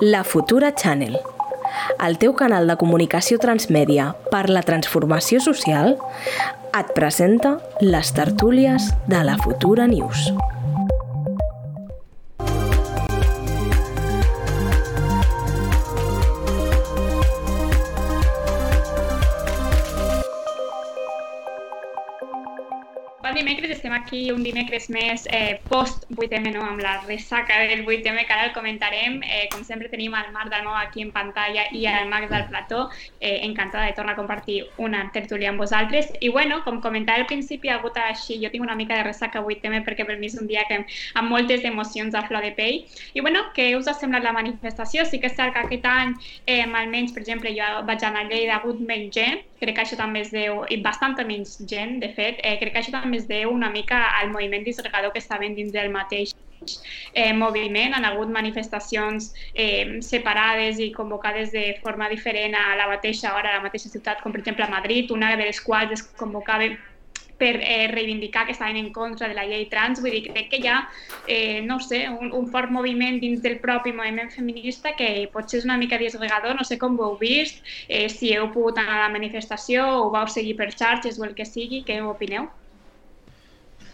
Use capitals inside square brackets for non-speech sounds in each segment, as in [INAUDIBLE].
La Futura Channel, el teu canal de comunicació transmèdia per la transformació social, et presenta les tertúlies de la Futura News. Aquí un dimecres més eh, post 8M, no? amb la ressaca del 8M, que ara el comentarem. Eh, com sempre tenim el Marc Dalmau aquí en pantalla i el Max del Plató. Eh, encantada de tornar a compartir una tertúlia amb vosaltres. I bueno, com comentava al principi, ha hagut així, jo tinc una mica de ressaca 8M perquè per mi és un dia que amb moltes emocions a flor de pell. I bueno, què us ha semblat la manifestació? Sí que és cert que aquest any, eh, almenys, per exemple, jo vaig anar a Lleida, ha hagut menys gent, crec que això també es deu, i bastanta menys gent, de fet, eh, crec que això també es deu una mica al moviment disgregador que estaven dins del mateix eh, moviment. Han hagut manifestacions eh, separades i convocades de forma diferent a la mateixa hora, a la mateixa ciutat, com per exemple a Madrid, una de les quals es convocava per eh, reivindicar que estaven en contra de la llei trans. Vull dir, crec que hi ha, eh, no sé, un, un fort moviment dins del propi moviment feminista que potser és una mica disgregador, no sé com ho heu vist, eh, si heu pogut anar a la manifestació o vau seguir per xarxes o el que sigui, què opineu?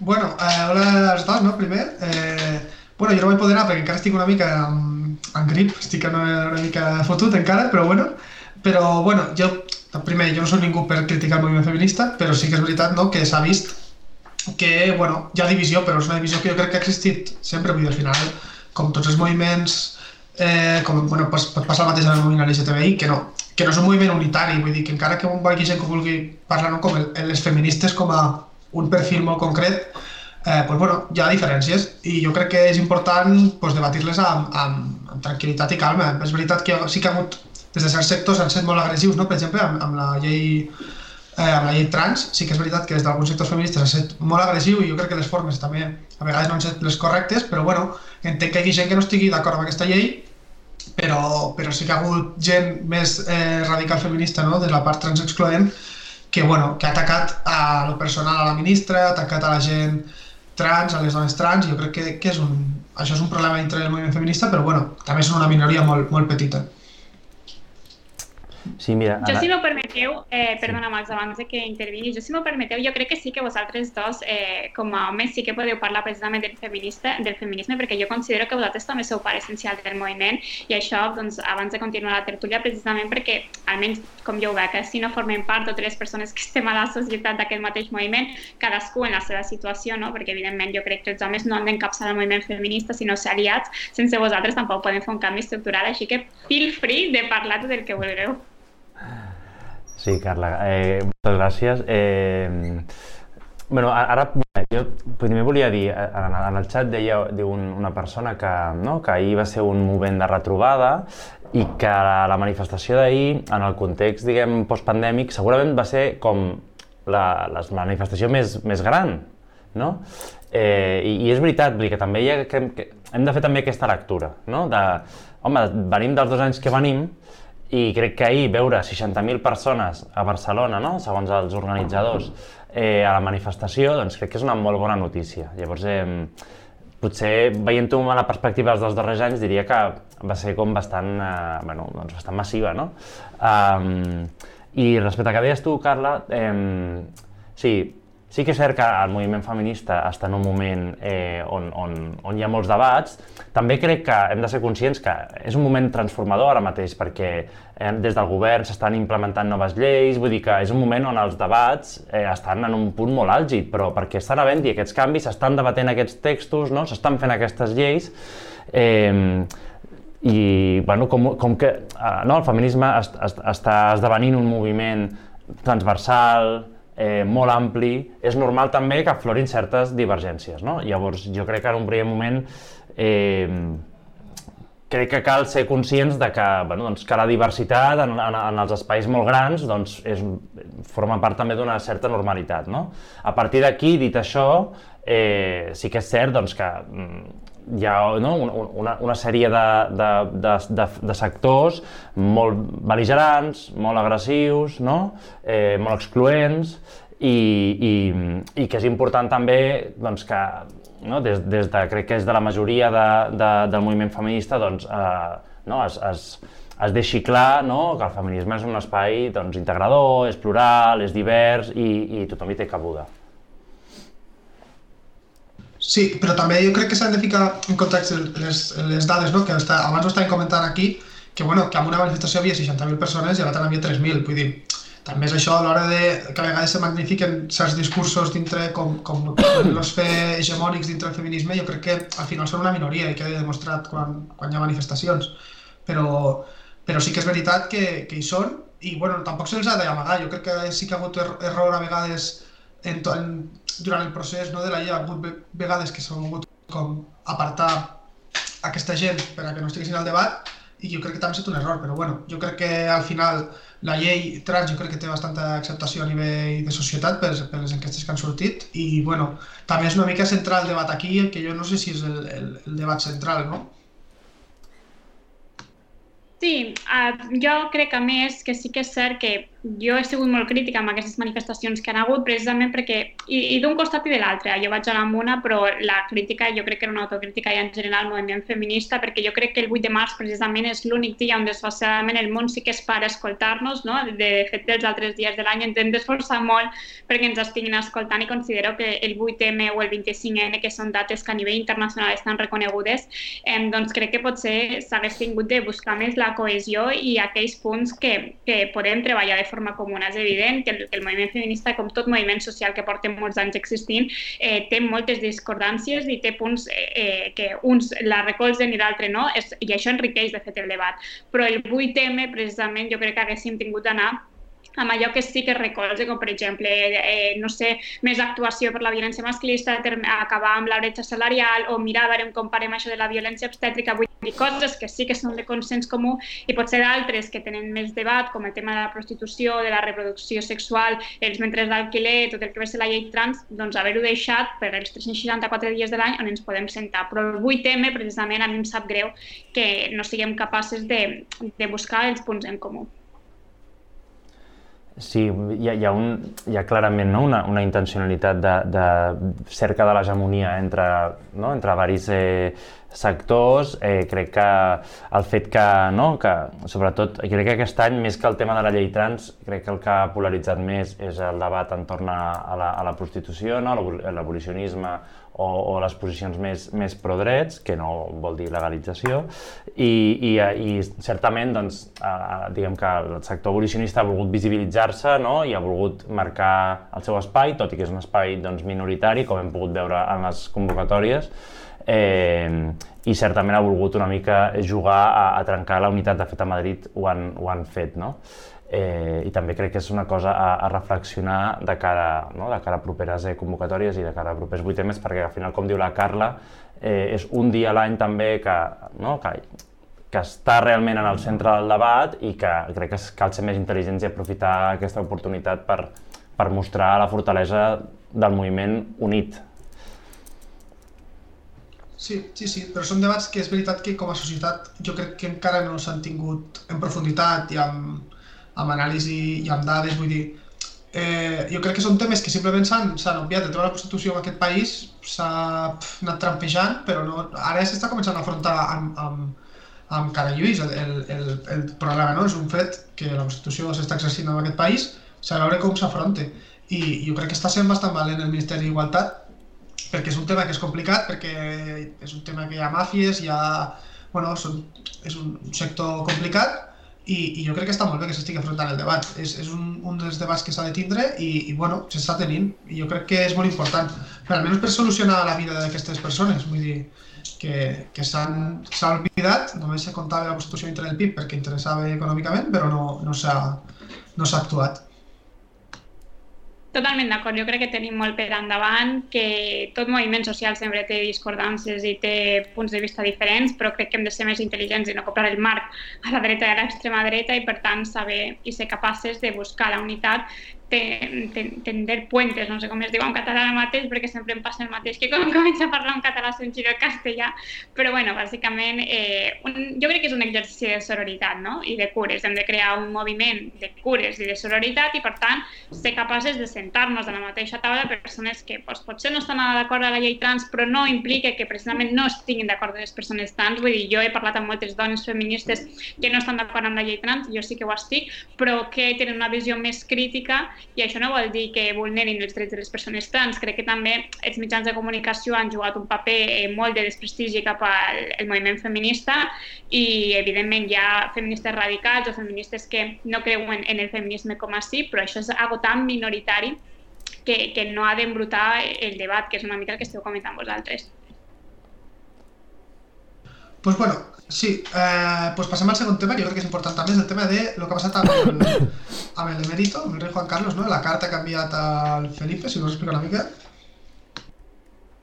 Bueno, eh, hola als dos, no? Primer, eh, bueno, jo no vaig poder anar perquè encara estic una mica en, en grip, estic una, una mica fotut encara, però bueno, però bueno, jo primer, jo no soc ningú per criticar el moviment feminista, però sí que és veritat no, que s'ha vist que, bueno, hi ha divisió, però és una divisió que jo crec que ha existit sempre, vull dir, al final, com tots els moviments, eh, com, bueno, pot, pot passar el mateix en el moviment LGTBI, que no, que no és un moviment unitari, vull dir, que encara que hi hagi gent que vulgui parlar no, com el, les feministes com a un perfil molt concret, eh, pues, bueno, hi ha diferències i jo crec que és important pues, debatir-les amb, amb, amb tranquil·litat i calma. És veritat que sí que ha hagut des de certs sectors han estat molt agressius, no? per exemple, amb, amb la llei eh, amb la llei trans, sí que és veritat que des d'alguns sectors feministes ha estat molt agressiu i jo crec que les formes també a vegades no han estat les correctes, però bueno, entenc que hi hagi gent que no estigui d'acord amb aquesta llei, però, però sí que ha hagut gent més eh, radical feminista no? de la part transexcloent que, bueno, que ha atacat a lo personal a la ministra, ha atacat a la gent trans, a les dones trans, jo crec que, que és un, això és un problema dintre del moviment feminista, però bueno, també són una minoria molt, molt petita. Sí, mira... Jo, si m'ho permeteu, eh, perdona, Max, abans que intervingui, jo, si m'ho permeteu, jo crec que sí que vosaltres dos, eh, com a homes, sí que podeu parlar precisament del, feminista, del feminisme, perquè jo considero que vosaltres també sou part essencial del moviment, i això, doncs, abans de continuar la tertúlia, precisament perquè, almenys com jo ho veig, eh, si no formem part totes les persones que estem a la societat d'aquest mateix moviment, cadascú en la seva situació, no? perquè, evidentment, jo crec que els homes no han d'encapçar el moviment feminista, sinó ser aliats, sense vosaltres tampoc podem fer un canvi estructural, així que feel free de parlar tot el que vulgueu. Sí, Carla, eh, moltes gràcies. Eh, bueno, ara jo primer volia dir, en, en el xat deia diu un, una persona que, no, que ahir va ser un moment de retrobada i que la, la manifestació d'ahir, en el context, diguem, postpandèmic, segurament va ser com la, la manifestació més, més gran, no? Eh, i, I és veritat, que també hi ha, que, que hem de fer també aquesta lectura, no? De, home, venim dels dos anys que venim, i crec que ahir veure 60.000 persones a Barcelona, no? segons els organitzadors, eh, a la manifestació, doncs crec que és una molt bona notícia. Llavors, eh, potser veient-ho amb la perspectiva dels darrers anys, diria que va ser com bastant, eh, bueno, doncs bastant massiva, no? Um, I respecte a que deies tu, Carla, eh, sí, Sí que és cert que el moviment feminista està en un moment eh, on, on, on hi ha molts debats. També crec que hem de ser conscients que és un moment transformador ara mateix perquè eh, des del govern s'estan implementant noves lleis, vull dir que és un moment on els debats eh, estan en un punt molt àlgid, però perquè estan havent-hi aquests canvis, s'estan debatent aquests textos, no? s'estan fent aquestes lleis, eh, i bueno, com, com que eh, no, el feminisme est, est, està esdevenint un moviment transversal, eh, molt ampli, és normal també que aflorin certes divergències. No? Llavors, jo crec que en un primer moment eh, crec que cal ser conscients de que, bueno, doncs, que la diversitat en, en, en els espais molt grans doncs, és, forma part també d'una certa normalitat. No? A partir d'aquí, dit això, eh, sí que és cert doncs, que mm, hi ha no, una, una sèrie de, de, de, de, de sectors molt beligerants, molt agressius, no? eh, molt excloents, i, i, i que és important també doncs, que no, des, des de, crec que és de la majoria de, de, del moviment feminista, doncs, eh, no, es, es, es deixi clar no, que el feminisme és un espai doncs, integrador, és plural, és divers i, i tothom hi té cabuda. Sí, però també jo crec que s'han de ficar en context les, les dades, no? que està, abans ho estàvem comentant aquí, que, bueno, que en una manifestació havia 60.000 persones i a l'altra n'hi havia 3.000, vull dir, també és això a l'hora de que a vegades se magnifiquen certs discursos dintre, com, com els fer hegemònics dintre del feminisme, jo crec que al final són una minoria i queda demostrat quan, quan hi ha manifestacions. Però, però sí que és veritat que, que hi són i bueno, tampoc se'ls ha d'amagar. Jo crec que sí que ha hagut er error a vegades en, en, durant el procés no, de la llei, ha hagut vegades que s'ha volgut com apartar aquesta gent per a que no estiguessin al debat i jo crec que també ha estat un error, però bueno, jo crec que al final la llei trans jo crec que té bastanta acceptació a nivell de societat per, per les enquestes que han sortit i bueno, també és una mica central el debat aquí, que jo no sé si és el, el, el debat central, no? Sí, uh, jo crec a més que sí que és cert que jo he sigut molt crítica amb aquestes manifestacions que han hagut precisament perquè, i, i d'un costat i de l'altre, jo vaig anar amb una, però la crítica jo crec que era una autocrítica i en general al moviment feminista, perquè jo crec que el 8 de març precisament és l'únic dia on desgraciadament el món sí que es para escoltar-nos, no? de, fet els altres dies de l'any ens hem d'esforçar molt perquè ens estiguin escoltant i considero que el 8M o el 25N, que són dates que a nivell internacional estan reconegudes, eh, doncs crec que potser s'hagués tingut de buscar més la cohesió i aquells punts que, que podem treballar de forma comuna. És evident que el, que el moviment feminista, com tot moviment social que porta molts anys existint, eh, té moltes discordàncies i té punts eh, eh que uns la recolzen i l'altre no, és, i això enriqueix de fet el debat. Però el 8M, precisament, jo crec que haguéssim tingut d'anar amb allò que sí que recolze, com per exemple, eh, no sé, més actuació per la violència masclista, acabar amb la bretxa salarial o mirar a veure com comparem això de la violència obstètrica, vull dir coses que sí que són de consens comú i potser d'altres que tenen més debat, com el tema de la prostitució, de la reproducció sexual, els mentres d'alquiler, tot el que va ser la llei trans, doncs haver-ho deixat per els 364 dies de l'any on ens podem sentar. Però el 8M, precisament, a mi em sap greu que no siguem capaces de, de buscar els punts en comú. Sí, hi ha, hi ha, un, hi ha clarament no? una, una intencionalitat de, de cerca de l'hegemonia entre, no? entre varis eh, sectors. Eh, crec que el fet que, no? que, sobretot, crec que aquest any, més que el tema de la llei trans, crec que el que ha polaritzat més és el debat entorn a, a, la, a la prostitució, no? l'abolicionisme o, o les posicions més, més pro-drets, que no vol dir legalització, i, i, i certament doncs, eh, diguem que el sector abolicionista ha volgut visibilitzar-se no? i ha volgut marcar el seu espai, tot i que és un espai doncs, minoritari, com hem pogut veure en les convocatòries, eh, i certament ha volgut una mica jugar a, a trencar la unitat. De fet, a Madrid ho han, ho han fet, no? eh, i també crec que és una cosa a, a reflexionar de cara, no? de cara a properes eh, convocatòries i de cara a propers 8 més, perquè al final, com diu la Carla, eh, és un dia a l'any també que, no? que, que està realment en el centre del debat i que crec que cal ser més intel·ligents i aprofitar aquesta oportunitat per, per mostrar la fortalesa del moviment unit. Sí, sí, sí, però són debats que és veritat que com a societat jo crec que encara no s'han tingut en profunditat i amb, amb anàlisi i amb dades, vull dir, eh, jo crec que són temes que simplement s'han obviat. El tema de la prostitució en aquest país s'ha anat trampejant, però no, ara s'està començant a afrontar amb, amb, amb cara lluís el, el, el, problema, no? És un fet que la prostitució s'està exercint en aquest país, s'ha de veure com s'afronta. I jo crec que està sent bastant valent el Ministeri d'Igualtat, perquè és un tema que és complicat, perquè és un tema que hi ha màfies, hi ha... Bueno, són, és un sector complicat, i, i jo crec que està molt bé que s'estigui afrontant el debat. És, és un, un dels debats que s'ha de tindre i, i bueno, s'està tenint. I jo crec que és molt important, per almenys per solucionar la vida d'aquestes persones. Vull dir, que, que s'han oblidat, només se comptava la prostitució dintre del PIB perquè interessava econòmicament, però no, no s'ha no actuat. Totalment d'acord, jo crec que tenim molt per endavant, que tot moviment social sempre té discordances i té punts de vista diferents, però crec que hem de ser més intel·ligents i no comprar el marc a la dreta i a l'extrema dreta i per tant saber i ser capaces de buscar la unitat tender puentes, no sé com es diu en català ara mateix, perquè sempre em passa el mateix que quan [LAUGHS] començo a parlar en català un giro castellà, però bueno, bàsicament eh, un, jo crec que és un exercici de sororitat no? i de cures. Hem de crear un moviment de cures i de sororitat i, per tant, ser capaces de sentar-nos a la mateixa taula persones que pues, potser no estan d'acord amb la llei trans, però no implica que precisament no estiguin d'acord les persones trans. Vull dir, jo he parlat amb moltes dones feministes que no estan d'acord amb la llei trans, jo sí que ho estic, però que tenen una visió més crítica i això no vol dir que vulnerin els drets de les persones trans. Crec que també els mitjans de comunicació han jugat un paper eh, molt de desprestigi cap al moviment feminista i, evidentment, hi ha feministes radicals o feministes que no creuen en el feminisme com a sí, però això és algo tan minoritari que, que no ha d'embrutar el debat, que és una mica el que esteu comentant vosaltres. Pues bueno, sí, eh, pues pasemos al segundo tema, que yo creo que es importante también, es el tema de lo que ha pasado amb el, amb el rey Juan Carlos, no? la carta que ha enviat al Felipe, si us explico una mica.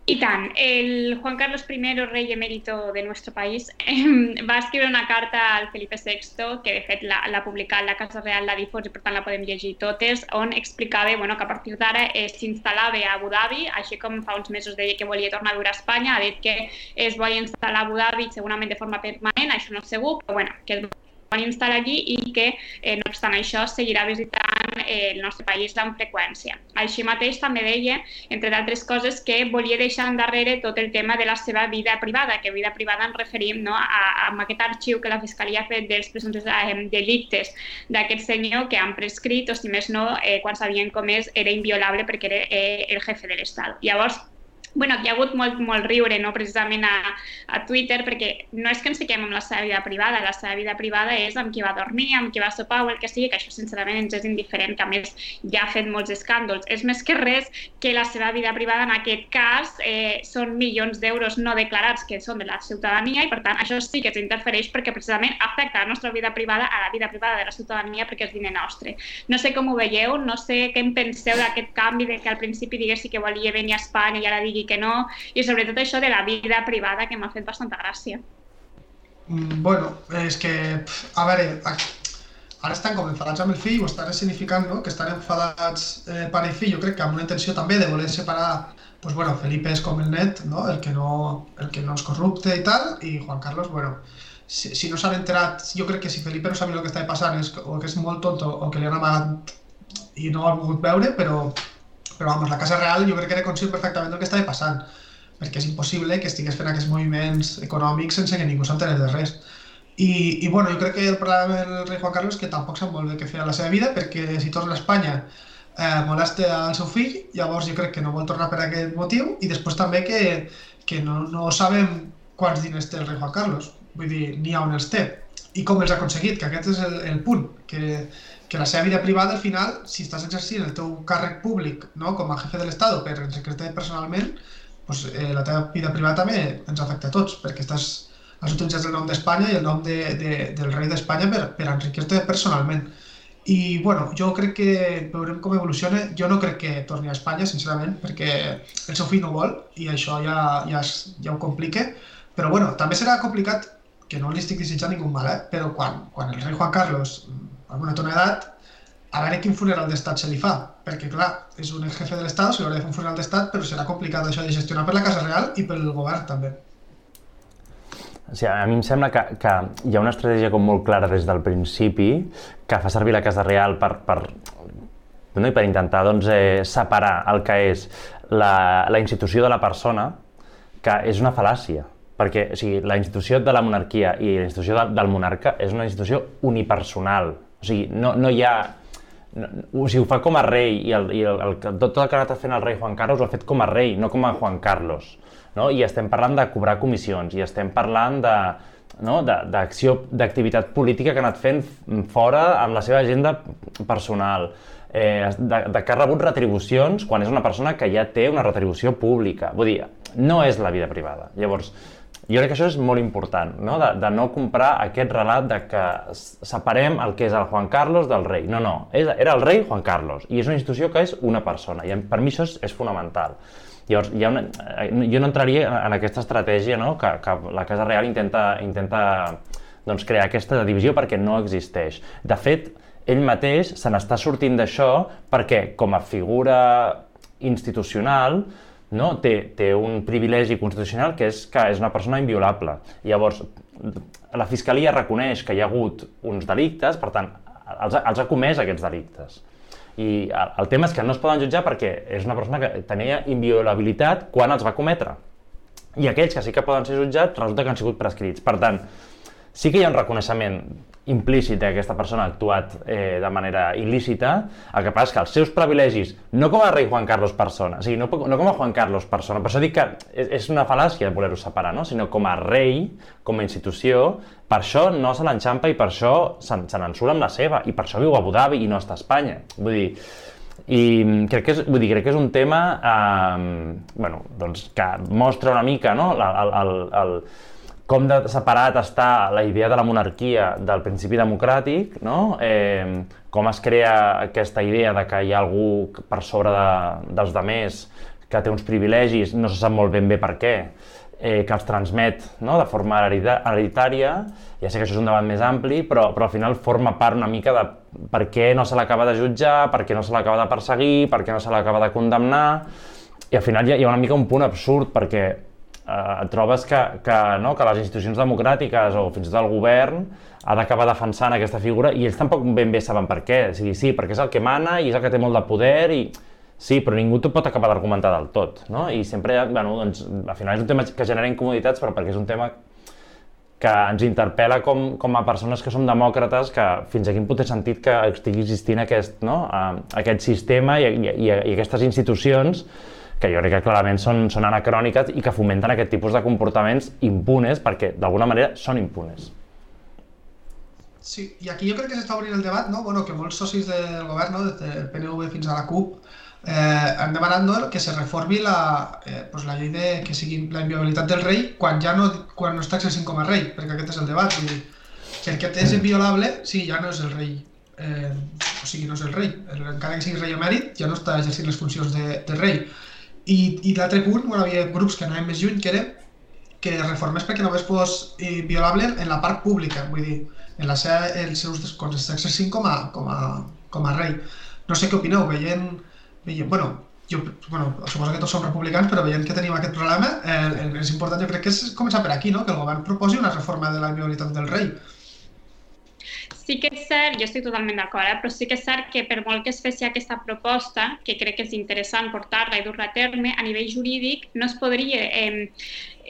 I tant, el Juan Carlos I, rei emérito de nuestro país, va escriure una carta al Felipe VI, que de fet l'ha publicat la Casa Real, la difós i per tant la podem llegir totes, on explicava bueno, que a partir d'ara eh, s'instal·lava a Abu Dhabi, així com fa uns mesos deia que volia tornar a viure a Espanya, ha dit que es vol instal·lar a Abu Dhabi segurament de forma permanent, això no és segur, però bueno, que es van instal·lar allí i que, eh, no obstant això, seguirà visitant eh, el nostre país amb freqüència. Així mateix també deia, entre d'altres coses, que volia deixar endarrere tot el tema de la seva vida privada, que vida privada ens referim no, a, a aquest arxiu que la Fiscalia ha fet dels presumptes eh, delictes d'aquest senyor que han prescrit, o si més no, eh, quan s'havien comès era inviolable perquè era eh, el jefe de l'Estat. Llavors, bueno, hi ha hagut molt, molt riure no? precisament a, a Twitter perquè no és que ens fiquem amb la seva vida privada, la seva vida privada és amb qui va dormir, amb qui va sopar o el que sigui, que això sincerament ens és indiferent, que a més ja ha fet molts escàndols. És més que res que la seva vida privada en aquest cas eh, són milions d'euros no declarats que són de la ciutadania i per tant això sí que ens interfereix perquè precisament afecta la nostra vida privada a la vida privada de la ciutadania perquè és diner nostre. No sé com ho veieu, no sé què en penseu d'aquest canvi de que al principi diguessi que volia venir a Espanya i ara digui i que no, i sobretot això de la vida privada que m'ha fet bastanta gràcia. Mm, bueno, és que, a veure, ara estan com enfadats amb el fill, ho estan significant, no? que estan enfadats eh, pare i fill, jo crec que amb una intenció també de voler separar pues bueno, Felipe és com el net, ¿no? el, que no, el que no és corrupte i tal, i Juan Carlos, bueno, si, si no s'han enterat, jo crec que si Felipe no sabia el que estava passant és, o que és molt tonto o que li han amagat i no ho ha volgut veure, però però vamos, la Casa Real jo crec que era conscient perfectament del que estava passant, perquè és impossible que estigués fent aquests moviments econòmics sense que ningú s'entenés de res. I, I bueno, jo crec que el problema del rei Juan Carlos que tampoc sap molt bé què fer a la seva vida, perquè si torna a Espanya eh, molesta al seu fill, llavors jo crec que no vol tornar per aquest motiu, i després també que, que no, no sabem quants diners té el rei Juan Carlos, vull dir, ni on els té, i com els ha aconseguit, que aquest és el, el punt, que que la seva vida privada, al final, si estàs exercint el teu càrrec públic no, com a jefe de l'Estat per secretari personalment, pues, eh, la teva vida privada també ens afecta a tots, perquè estàs, has utilitzat el nom d'Espanya i el nom de, de, del rei d'Espanya per, per enriquir-te personalment. I, bueno, jo crec que veurem com evoluciona. Jo no crec que torni a Espanya, sincerament, perquè el seu fill no vol i això ja, ja, es, ja ho complica. Però, bueno, també serà complicat, que no li estic desitjant ningú mal, eh? però quan, quan el rei Juan Carlos amb una tona edat, a veure quin funeral d'estat se li fa, perquè clar, és un jefe de l'estat, se li haurà de fer un funeral d'estat, però serà complicat això de gestionar per la Casa Real i pel govern també. O sigui, a mi em sembla que, que hi ha una estratègia com molt clara des del principi que fa servir la Casa Real per, per, no, per intentar doncs, eh, separar el que és la, la institució de la persona, que és una fal·làcia perquè o sigui, la institució de la monarquia i la institució de, del monarca és una institució unipersonal. O sigui, no, no hi ha... No, o sigui, ho fa com a rei i, el, i el, el, tot, el que ha anat fent el rei Juan Carlos ho ha fet com a rei, no com a Juan Carlos. No? I estem parlant de cobrar comissions, i estem parlant de, no? d'acció, d'activitat política que ha anat fent fora amb la seva agenda personal, eh, de, de que ha rebut retribucions quan és una persona que ja té una retribució pública. Vull dir, no és la vida privada. Llavors, jo crec que això és molt important, no? De, de no comprar aquest relat de que separem el que és el Juan Carlos del rei. No, no, és, era el rei Juan Carlos i és una institució que és una persona i per mi això és, és fonamental. Llavors, hi ha una, eh, jo no entraria en aquesta estratègia no? que, que la Casa Real intenta, intenta doncs, crear aquesta divisió perquè no existeix. De fet, ell mateix se n'està sortint d'això perquè com a figura institucional no? té, té un privilegi constitucional que és que és una persona inviolable. Llavors, la Fiscalia reconeix que hi ha hagut uns delictes, per tant, els, els ha comès aquests delictes. I el, el tema és que no es poden jutjar perquè és una persona que tenia inviolabilitat quan els va cometre. I aquells que sí que poden ser jutjats resulta que han sigut prescrits. Per tant, sí que hi ha un reconeixement implícit que aquesta persona ha actuat eh, de manera il·lícita, el que passa és que els seus privilegis, no com a rei Juan Carlos persona, o sigui, no, no com a Juan Carlos persona, per això dic que és, una fal·làcia voler-ho separar, no? sinó com a rei, com a institució, per això no se l'enxampa i per això se, se n'ensura amb la seva, i per això viu a Abu Dhabi i no està a Espanya. Vull dir, i crec que és, vull dir, crec que és un tema eh, bueno, doncs, que mostra una mica no? el, el, el, com de separat està la idea de la monarquia del principi democràtic, no? eh, com es crea aquesta idea de que hi ha algú per sobre de, dels demés que té uns privilegis, no se sap molt ben bé per què, eh, que els transmet no? de forma hereditària, ja sé que això és un debat més ampli, però, però al final forma part una mica de per què no se l'acaba de jutjar, per què no se l'acaba de perseguir, per què no se l'acaba de condemnar, i al final hi ha, hi ha una mica un punt absurd, perquè eh, trobes que, que, no, que les institucions democràtiques o fins i tot el govern ha d'acabar defensant aquesta figura i ells tampoc ben bé saben per què. O sigui, sí, perquè és el que mana i és el que té molt de poder i sí, però ningú t'ho pot acabar d'argumentar del tot, no? I sempre, bueno, doncs, al final és un tema que genera incomoditats, però perquè és un tema que ens interpel·la com, com a persones que som demòcrates, que fins a quin té sentit que estigui existint aquest, no? Uh, aquest sistema i, i, i aquestes institucions que jo crec que clarament són, són anacròniques i que fomenten aquest tipus de comportaments impunes perquè d'alguna manera són impunes. Sí, i aquí jo crec que s'està obrint el debat, no? bueno, que molts socis del govern, no? des del PNV fins a la CUP, eh, han demanat no? que se reformi la, eh, pues la llei de que sigui la inviolabilitat del rei quan ja no, quan no està exercint com a rei, perquè aquest és el debat. Que el que és inviolable, sí, ja no és el rei, eh, o sigui, no és el rei. Encara que sigui rei emèrit, ja no està exercint les funcions de, de rei. I, i l'altre punt, bueno, hi havia grups que anaven més lluny, que era que reformés perquè només fos violable en la part pública, vull dir, en la seva, els seus quan s'està exercint com a, com, a, com a rei. No sé què opineu, veient, veient bueno, jo bueno, suposo que tots som republicans, però veient que tenim aquest problema, eh, és important, jo crec que és començar per aquí, no? que el govern proposi una reforma de la inviolabilitat del rei sí que és cert, jo estic totalment d'acord, eh? però sí que és cert que per molt que es fessi aquesta proposta, que crec que és interessant portar-la i dur-la a terme, a nivell jurídic no es podria eh,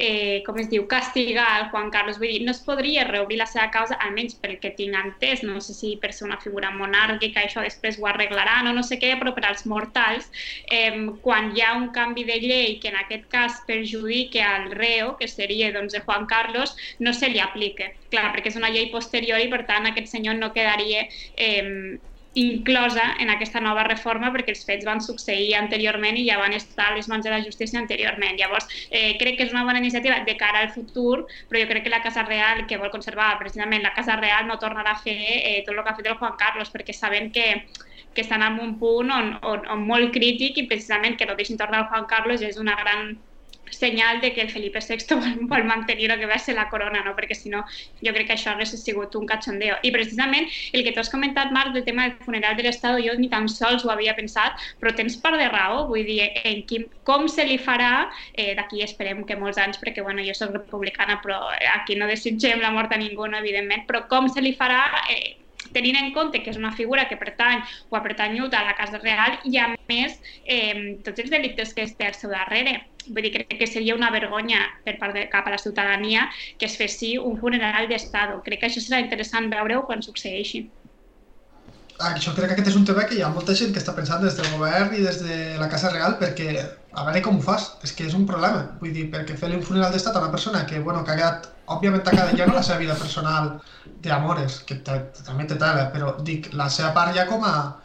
eh, com es diu, castigar el Juan Carlos. Vull dir, no es podria reobrir la seva causa, almenys pel que tinc entès, no sé si per ser una figura monàrquica això després ho arreglaran o no sé què, però per als mortals, eh, quan hi ha un canvi de llei que en aquest cas perjudica al reo, que seria doncs, de Juan Carlos, no se li aplica. Clar, perquè és una llei posterior i per tant aquest senyor no quedaria eh, inclosa en aquesta nova reforma perquè els fets van succeir anteriorment i ja van estar a les mans de la justícia anteriorment. Llavors, eh, crec que és una bona iniciativa de cara al futur, però jo crec que la Casa Real, que vol conservar precisament la Casa Real, no tornarà a fer eh, tot el que ha fet el Juan Carlos, perquè saben que, que estan en un punt on, on, on molt crític i precisament que no deixin tornar el Juan Carlos és una gran senyal de que el Felipe [LAUGHS] VI vol, vol mantenir el que va ser la corona, no? perquè si no jo crec que això hauria sigut un cachondeo. I precisament el que tu has comentat, Marc, del tema del funeral de l'Estat, jo ni tan sols ho havia pensat, però tens part de raó, vull dir, en quin, com se li farà, eh, d'aquí esperem que molts anys, perquè bueno, jo soc republicana, però aquí no desitgem la mort a ningú, no, evidentment, però com se li farà eh, tenint en compte que és una figura que pertany o ha pertanyut a la Casa Real i a més eh, tots els delictes que es té al seu darrere. Vull dir, crec que seria una vergonya per part de cap a la ciutadania que es fessi un funeral d'estat. Crec que això serà interessant veure-ho quan succeeixi. Ah, jo crec que aquest és un tema que hi ha molta gent que està pensant des del govern i des de la Casa Real perquè a veure com ho fas, és que és un problema. Vull dir, perquè fer un funeral d'estat a una persona que, bueno, que ha quedat, òbviament quedat ja no la seva vida personal d'amores, que també té tela, però dic, la seva part ja com a,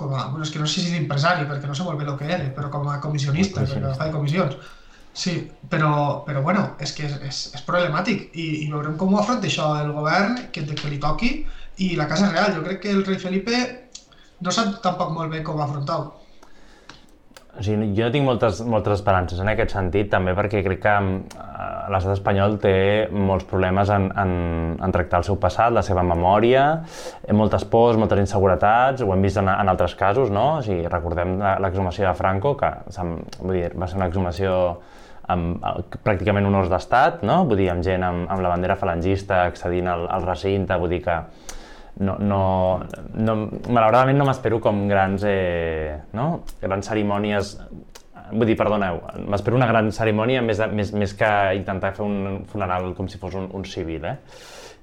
com a, bueno, és que no sé si és empresari, perquè no sé molt bé el que era, però com a comissionista, perquè fa de comissions. Sí, però, però bueno, és que és, és, és problemàtic i, i veurem com ho afronta això el govern, que, que li toqui, i la Casa Real. Jo crec que el rei Felipe no sap tampoc molt bé com afrontar-ho. O sigui, jo tinc moltes, moltes esperances en aquest sentit, també perquè crec que eh, l'estat espanyol té molts problemes en, en, en tractar el seu passat, la seva memòria, eh, moltes pors, moltes inseguretats, ho hem vist en, en altres casos, no? O sigui, recordem l'exhumació de Franco, que vull dir, va ser una exhumació amb pràcticament honors d'estat, no? Vull dir, amb gent amb, amb la bandera falangista accedint al, al recinte, vull dir que no, no, no, malauradament no m'espero com grans, eh, no? grans cerimònies vull dir, perdoneu, m'espero una gran cerimònia més, més, més que intentar fer un funeral com si fos un, un civil, eh?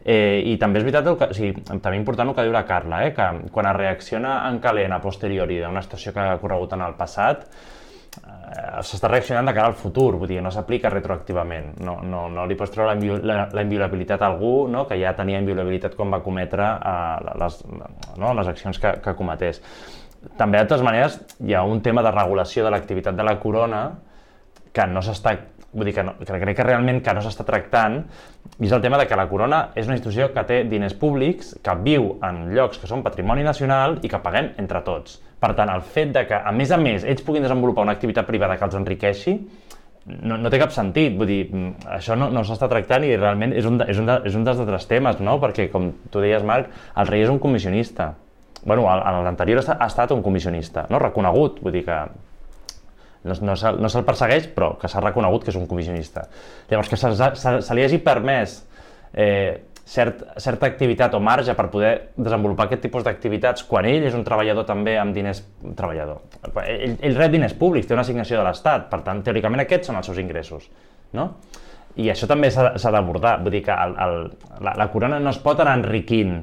Eh, I també és veritat, el que, o sigui, també important el que diu la Carla, eh, que quan es reacciona en calent a posteriori d'una situació que ha corregut en el passat, s'està reaccionant de cara al futur, vull dir, no s'aplica retroactivament. No, no, no li pots treure la, la, la inviolabilitat a algú no, que ja tenia inviolabilitat quan va cometre eh, les, no, les accions que, que cometés. També, de totes maneres, hi ha un tema de regulació de l'activitat de la corona que no s'està vull dir que, no, que crec que realment que no s'està tractant, i és el tema de que la Corona és una institució que té diners públics, que viu en llocs que són patrimoni nacional i que paguem entre tots. Per tant, el fet de que, a més a més, ells puguin desenvolupar una activitat privada que els enriqueixi, no, no té cap sentit, vull dir, mm, això no, no s'està tractant i realment és un, de, és, un de, és un dels altres temes, no? Perquè, com tu deies, Marc, el rei és un comissionista. bueno, en l'anterior ha estat un comissionista, no? Reconegut, vull dir que no, no se'l no se persegueix, però que s'ha reconegut que és un comissionista. Llavors, que se, se, se li hagi permès eh, cert, certa activitat o marge per poder desenvolupar aquest tipus d'activitats quan ell és un treballador també amb diners... treballador. Ell, ell rep diners públics, té una assignació de l'Estat, per tant, teòricament aquests són els seus ingressos. No? I això també s'ha d'abordar, vull dir que el, el, la, la corona no es pot anar enriquint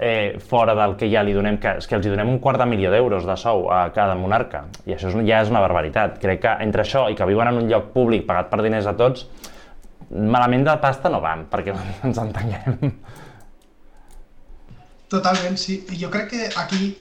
eh, fora del que ja li donem, que, és que els donem un quart de milió d'euros de sou a cada monarca, i això és, ja és una barbaritat. Crec que entre això i que viuen en un lloc públic pagat per diners a tots, malament de pasta no van, perquè [LAUGHS] ens entenguem. Totalment, sí. Jo crec que aquí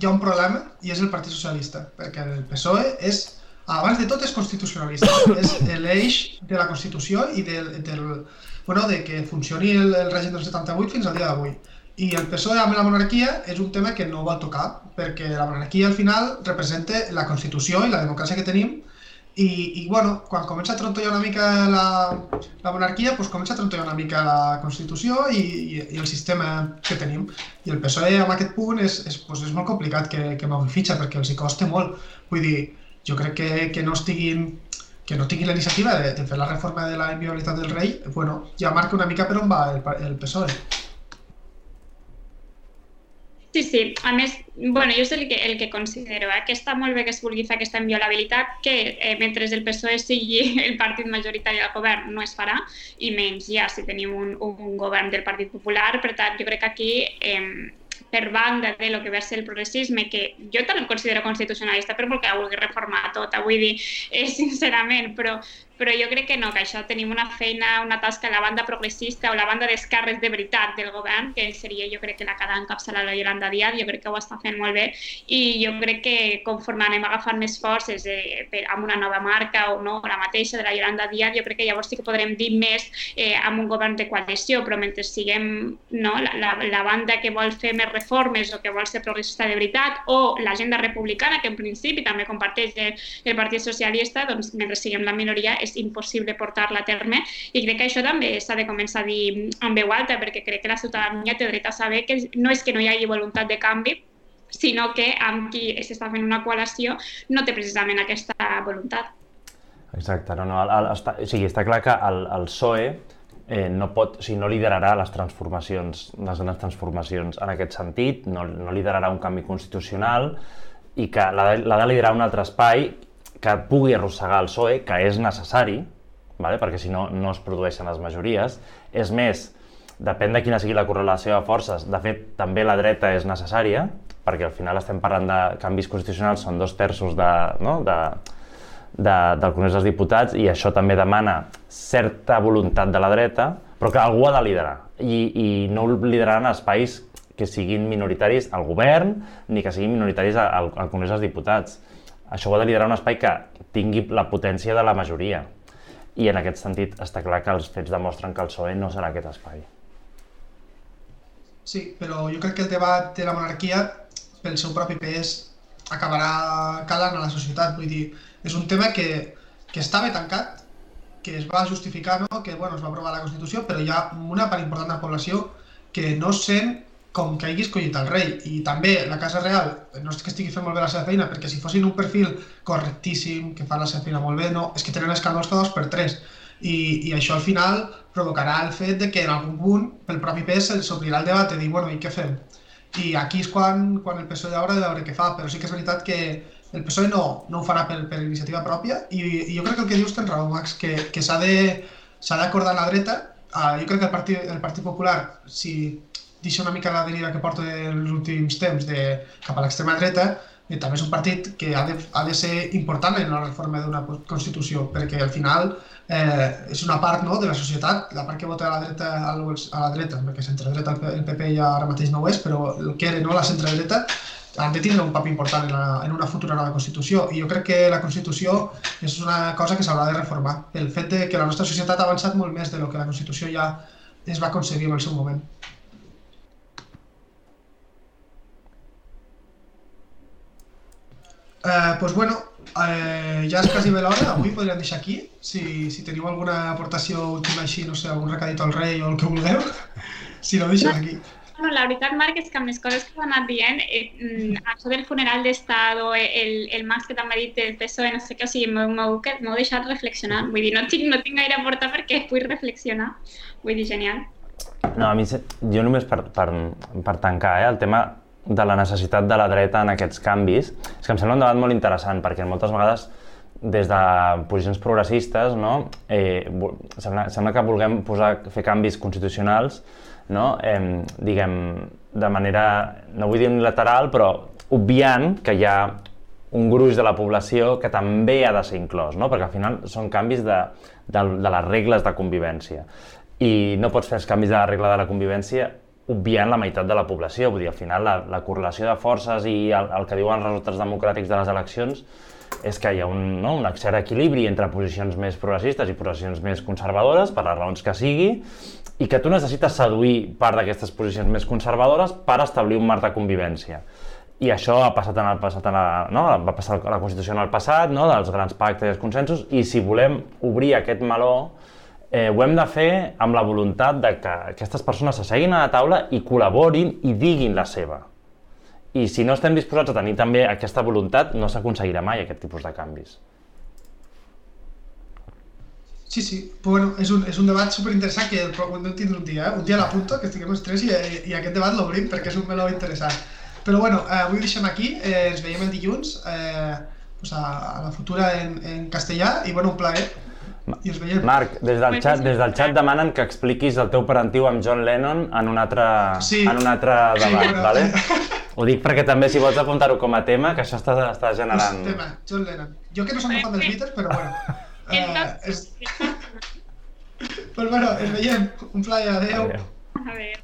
hi ha un problema i és el Partit Socialista, perquè el PSOE és, abans de tot, és constitucionalista. [COUGHS] és l'eix de la Constitució i del, del, bueno, de que funcioni el, el règim del 78 fins al dia d'avui. I el PSOE amb la monarquia és un tema que no va tocar, perquè la monarquia al final representa la Constitució i la democràcia que tenim i, i bueno, quan comença a trontollar una mica la, la monarquia, doncs comença a trontollar una mica la Constitució i, i, i el sistema que tenim. I el PSOE en aquest punt és, és, doncs és molt complicat que, que mouen fitxa perquè els hi costa molt. Vull dir, jo crec que, que no estiguin que no tinguin la iniciativa de, de fer la reforma de la inviolabilitat del rei, bueno, ja marca una mica per on va el, el PSOE. Sí, sí. A més, bueno, jo és el que, el que considero, eh? que està molt bé que es vulgui fer aquesta inviolabilitat, que eh, mentre el PSOE sigui [LAUGHS] el partit majoritari del govern no es farà, i menys ja si tenim un, un govern del Partit Popular. Per tant, jo crec que aquí eh, per banda de lo que va ser el progressisme, que jo també considero constitucionalista, per molt que vulgui reformar tot, vull dir, eh, sincerament, però però jo crec que no, que això tenim una feina, una tasca a la banda progressista o la banda d'esquerres de veritat del govern, que seria jo crec que la que ha d'encapçalar la Yolanda Díaz, jo crec que ho està fent molt bé. I jo crec que conforme anem agafant més forces eh, per, amb una nova marca o no, la mateixa de la Yolanda Díaz, jo crec que llavors sí que podrem dir més eh, amb un govern de coalició, però mentre siguem no, la, la, la banda que vol fer més reformes o que vol ser progressista de veritat o l'agenda republicana, que en principi també comparteix el, el Partit Socialista, doncs mentre siguem la minoria és és impossible portar-la a terme i crec que això també s'ha de començar a dir en veu alta perquè crec que la ciutadania té dret a saber que no és que no hi hagi voluntat de canvi, sinó que amb qui s'està fent una coalició no té precisament aquesta voluntat. Exacte, no, no, el, el, està, o sigui, està clar que el, el PSOE eh, no, pot, o sigui, no liderarà les transformacions, les grans transformacions en aquest sentit, no, no liderarà un canvi constitucional i que l'ha de liderar un altre espai que pugui arrossegar el PSOE, que és necessari, vale? perquè si no, no es produeixen les majories. És més, depèn de quina sigui la correlació de forces, de fet, també la dreta és necessària, perquè al final estem parlant de canvis constitucionals, són dos terços de, no? de, de, del Congrés dels Diputats, i això també demana certa voluntat de la dreta, però que algú ha de liderar. I, i no lideraran espais que siguin minoritaris al govern, ni que siguin minoritaris al, al Congrés dels Diputats això ho ha de liderar un espai que tingui la potència de la majoria. I en aquest sentit està clar que els fets demostren que el PSOE no serà aquest espai. Sí, però jo crec que el debat de la monarquia, pel seu propi pes, acabarà calant a la societat. Vull dir, és un tema que, que estava tancat, que es va justificar, no? que bueno, es va aprovar la Constitució, però hi ha una part important de la població que no sent com que hagi escollit el rei. I també la Casa Real, no és que estigui fent molt bé la seva feina, perquè si fossin un perfil correctíssim, que fa la seva feina molt bé, no, és que tenen escàndols cada dos per tres. I, I això al final provocarà el fet de que en algun punt, pel propi pes, s'obrirà el debat de dir, bueno, i què fem? I aquí és quan, quan el PSOE haurà de veure què fa, però sí que és veritat que el PSOE no, no ho farà per, per iniciativa pròpia i, i jo crec que el que dius tens raó, Max, que, que s'ha d'acordar la dreta. Uh, jo crec que el Partit, el Partit Popular, si deixa una mica la deriva que porta els últims temps de, cap a l'extrema dreta, i també és un partit que ha de, ha de ser important en la reforma d'una Constitució, perquè al final eh, és una part no, de la societat, la part que vota a la dreta, a la dreta perquè centre-dreta el PP ja ara mateix no ho és, però el que era no, la centre-dreta, han de tindre un paper important en, la, en una futura nova Constitució i jo crec que la Constitució és una cosa que s'haurà de reformar el fet de que la nostra societat ha avançat molt més de lo que la Constitució ja es va aconseguir en el seu moment. Eh, pues bueno, eh, ja és quasi bé l'hora, avui podríem deixar aquí, si, si teniu alguna aportació última així, no sé, algun recadit al rei o el que vulgueu, [LAUGHS] si no, deixem aquí. No, la veritat, Marc, és que amb les coses que han anat dient, eh, mm, això del funeral d'estat o el, el Max que també ha dit del PSOE, no sé què, o sigui, m'heu deixat reflexionar. Vull dir, no tinc, no tinc gaire a portar perquè [LAUGHS] vull reflexionar. Vull dir, genial. No, a mi, jo només per, per, per tancar, eh, el tema de la necessitat de la dreta en aquests canvis, és que em sembla un debat molt interessant, perquè moltes vegades des de posicions progressistes, no? eh, sembla, sembla que vulguem posar, fer canvis constitucionals no? eh, diguem, de manera, no vull dir unilateral, però obviant que hi ha un gruix de la població que també ha de ser inclòs, no? perquè al final són canvis de, de, de les regles de convivència. I no pots fer els canvis de la regla de la convivència obviant la meitat de la població. Vull dir, al final la, la correlació de forces i el, el que diuen els resultats democràtics de les eleccions és que hi ha un, no, un cert equilibri entre posicions més progressistes i posicions més conservadores, per les raons que sigui, i que tu necessites seduir part d'aquestes posicions més conservadores per establir un marc de convivència. I això ha passat en el passat, en la, no? va passar la Constitució en el passat, no? dels grans pactes i els consensos, i si volem obrir aquest meló, eh, ho hem de fer amb la voluntat de que aquestes persones s'asseguin a la taula i col·laborin i diguin la seva. I si no estem disposats a tenir també aquesta voluntat, no s'aconseguirà mai aquest tipus de canvis. Sí, sí, però bueno, és un, és un debat superinteressant que de tindre un dia, eh? un dia a l'apunto, que estiguem els tres i, i aquest debat l'obrim perquè és un meló interessant. Però bueno, eh, avui ho deixem aquí, eh, ens veiem el dilluns eh, pues a, a la futura en, en castellà i bueno, un plaer. I ens veiem. Marc, des del, xat, des del xat demanen que expliquis el teu parentiu amb John Lennon en un altre, sí. en un altre debat, sí, vale? [LAUGHS] Ho dic perquè també si vols apuntar-ho com a tema, que això està, està generant... Pues, tema, John Lennon. Jo que no som un fan dels Beatles, però bueno. Uh, és... [LAUGHS] pues bueno, ens veiem. Un plaer, adeu. adeu. Adeu.